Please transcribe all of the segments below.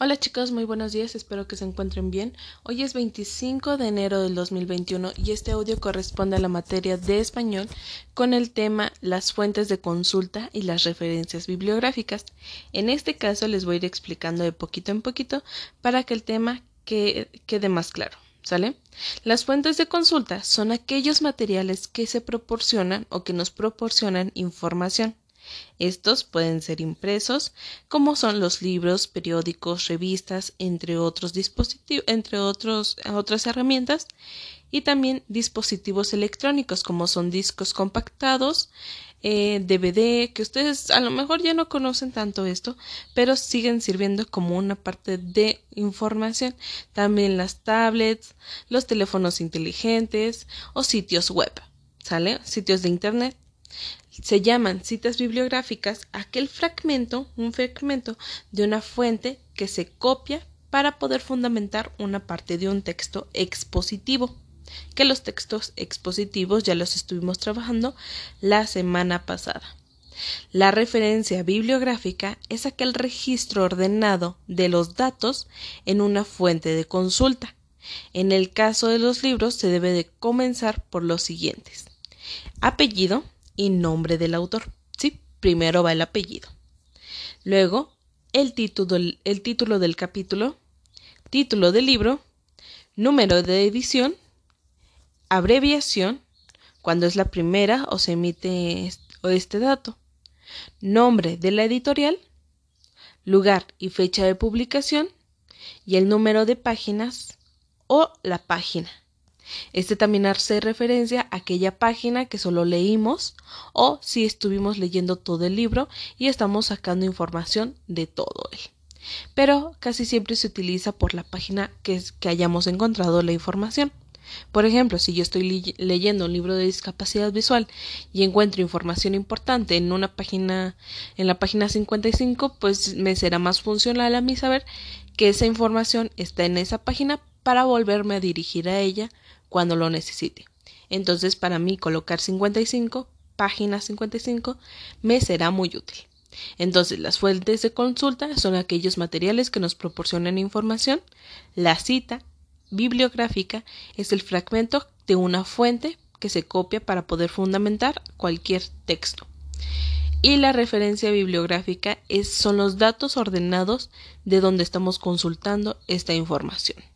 Hola chicos, muy buenos días, espero que se encuentren bien. Hoy es 25 de enero del 2021 y este audio corresponde a la materia de español con el tema las fuentes de consulta y las referencias bibliográficas. En este caso les voy a ir explicando de poquito en poquito para que el tema quede más claro. ¿Sale? Las fuentes de consulta son aquellos materiales que se proporcionan o que nos proporcionan información. Estos pueden ser impresos, como son los libros, periódicos, revistas, entre otros dispositivos, entre otros, otras herramientas, y también dispositivos electrónicos, como son discos compactados, DVD, eh, que ustedes a lo mejor ya no conocen tanto esto, pero siguen sirviendo como una parte de información. También las tablets, los teléfonos inteligentes o sitios web, ¿sale? Sitios de internet. Se llaman citas bibliográficas aquel fragmento, un fragmento de una fuente que se copia para poder fundamentar una parte de un texto expositivo, que los textos expositivos ya los estuvimos trabajando la semana pasada. La referencia bibliográfica es aquel registro ordenado de los datos en una fuente de consulta. En el caso de los libros se debe de comenzar por los siguientes. Apellido, y nombre del autor. Sí, primero va el apellido. Luego, el título, el título del capítulo, título del libro, número de edición, abreviación, cuando es la primera o se emite este dato, nombre de la editorial, lugar y fecha de publicación y el número de páginas o la página. Este también hace referencia a aquella página que solo leímos o si estuvimos leyendo todo el libro y estamos sacando información de todo él. Pero casi siempre se utiliza por la página que, que hayamos encontrado la información. Por ejemplo, si yo estoy leyendo un libro de discapacidad visual y encuentro información importante en una página, en la página 55, pues me será más funcional a mí saber que esa información está en esa página para volverme a dirigir a ella cuando lo necesite. Entonces, para mí colocar 55, página 55, me será muy útil. Entonces, las fuentes de consulta son aquellos materiales que nos proporcionan información. La cita bibliográfica es el fragmento de una fuente que se copia para poder fundamentar cualquier texto. Y la referencia bibliográfica es, son los datos ordenados de donde estamos consultando esta información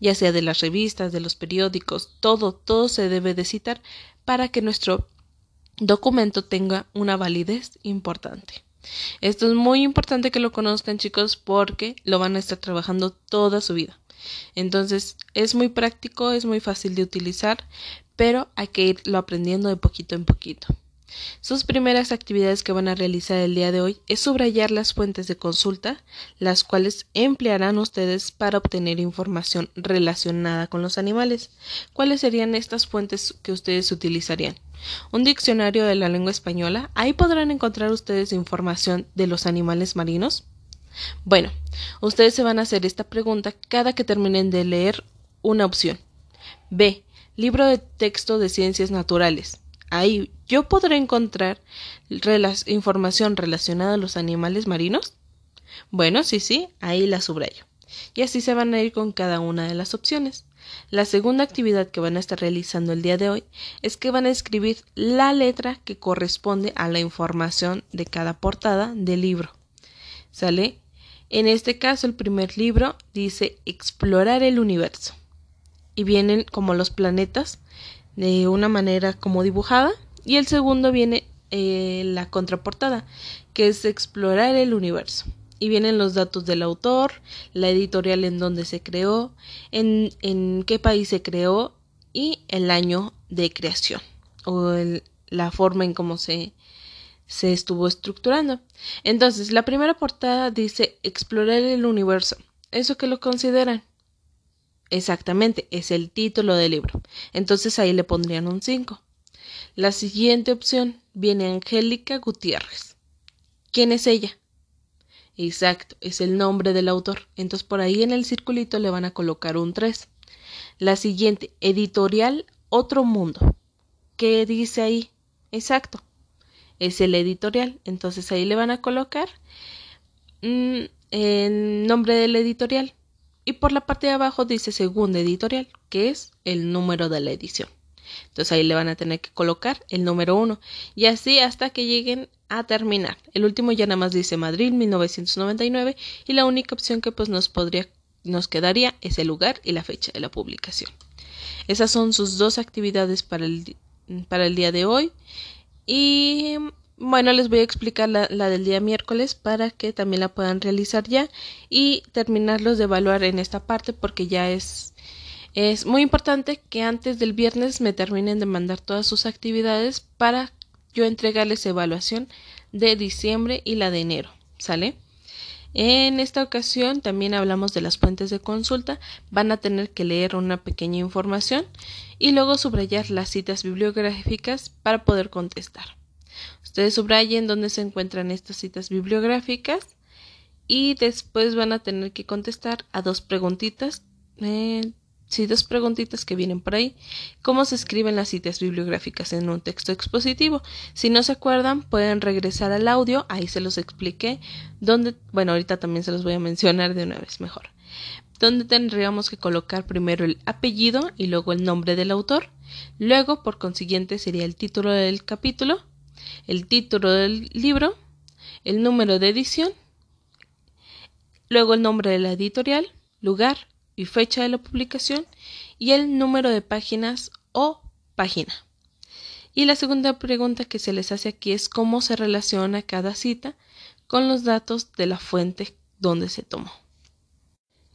ya sea de las revistas, de los periódicos, todo, todo se debe de citar para que nuestro documento tenga una validez importante. Esto es muy importante que lo conozcan chicos porque lo van a estar trabajando toda su vida. Entonces es muy práctico, es muy fácil de utilizar, pero hay que irlo aprendiendo de poquito en poquito. Sus primeras actividades que van a realizar el día de hoy es subrayar las fuentes de consulta, las cuales emplearán ustedes para obtener información relacionada con los animales. ¿Cuáles serían estas fuentes que ustedes utilizarían? Un diccionario de la lengua española. Ahí podrán encontrar ustedes información de los animales marinos. Bueno, ustedes se van a hacer esta pregunta cada que terminen de leer una opción. B. Libro de texto de ciencias naturales. Ahí yo podré encontrar información relacionada a los animales marinos. Bueno, sí, sí, ahí la subrayo. Y así se van a ir con cada una de las opciones. La segunda actividad que van a estar realizando el día de hoy es que van a escribir la letra que corresponde a la información de cada portada del libro. ¿Sale? En este caso, el primer libro dice Explorar el universo. Y vienen como los planetas de una manera como dibujada y el segundo viene eh, la contraportada que es explorar el universo y vienen los datos del autor, la editorial en donde se creó, en, en qué país se creó y el año de creación o la forma en cómo se, se estuvo estructurando. Entonces, la primera portada dice explorar el universo. ¿Eso que lo consideran? Exactamente, es el título del libro. Entonces ahí le pondrían un 5. La siguiente opción viene Angélica Gutiérrez. ¿Quién es ella? Exacto, es el nombre del autor. Entonces por ahí en el circulito le van a colocar un 3. La siguiente, editorial Otro Mundo. ¿Qué dice ahí? Exacto, es el editorial. Entonces ahí le van a colocar mm, el nombre de la editorial y por la parte de abajo dice segunda editorial, que es el número de la edición. Entonces ahí le van a tener que colocar el número 1 y así hasta que lleguen a terminar. El último ya nada más dice Madrid 1999 y la única opción que pues nos podría nos quedaría es el lugar y la fecha de la publicación. Esas son sus dos actividades para el, para el día de hoy y bueno, les voy a explicar la, del día miércoles para que también la puedan realizar ya y terminarlos de evaluar en esta parte porque ya es es muy importante que antes del viernes me terminen de mandar todas sus actividades para yo entregarles evaluación de diciembre y la de enero. ¿Sale? En esta ocasión también hablamos de las fuentes de consulta. Van a tener que leer una pequeña información y luego subrayar las citas bibliográficas para poder contestar. Ustedes subrayen dónde se encuentran estas citas bibliográficas y después van a tener que contestar a dos preguntitas eh, sí, dos preguntitas que vienen por ahí. ¿Cómo se escriben las citas bibliográficas en un texto expositivo? Si no se acuerdan, pueden regresar al audio, ahí se los expliqué, donde, bueno, ahorita también se los voy a mencionar de una vez mejor. Donde tendríamos que colocar primero el apellido y luego el nombre del autor. Luego, por consiguiente, sería el título del capítulo, el título del libro, el número de edición, luego el nombre de la editorial, lugar, y fecha de la publicación y el número de páginas o página. Y la segunda pregunta que se les hace aquí es cómo se relaciona cada cita con los datos de la fuente donde se tomó.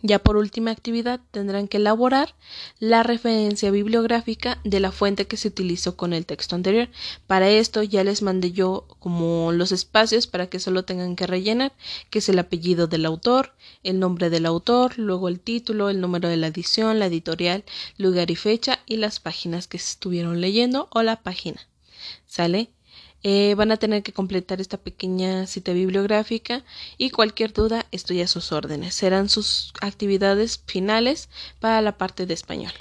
Ya por última actividad tendrán que elaborar la referencia bibliográfica de la fuente que se utilizó con el texto anterior. Para esto ya les mandé yo como los espacios para que solo tengan que rellenar, que es el apellido del autor, el nombre del autor, luego el título, el número de la edición, la editorial, lugar y fecha y las páginas que estuvieron leyendo o la página. ¿Sale? Eh, van a tener que completar esta pequeña cita bibliográfica y cualquier duda estoy a sus órdenes. Serán sus actividades finales para la parte de español.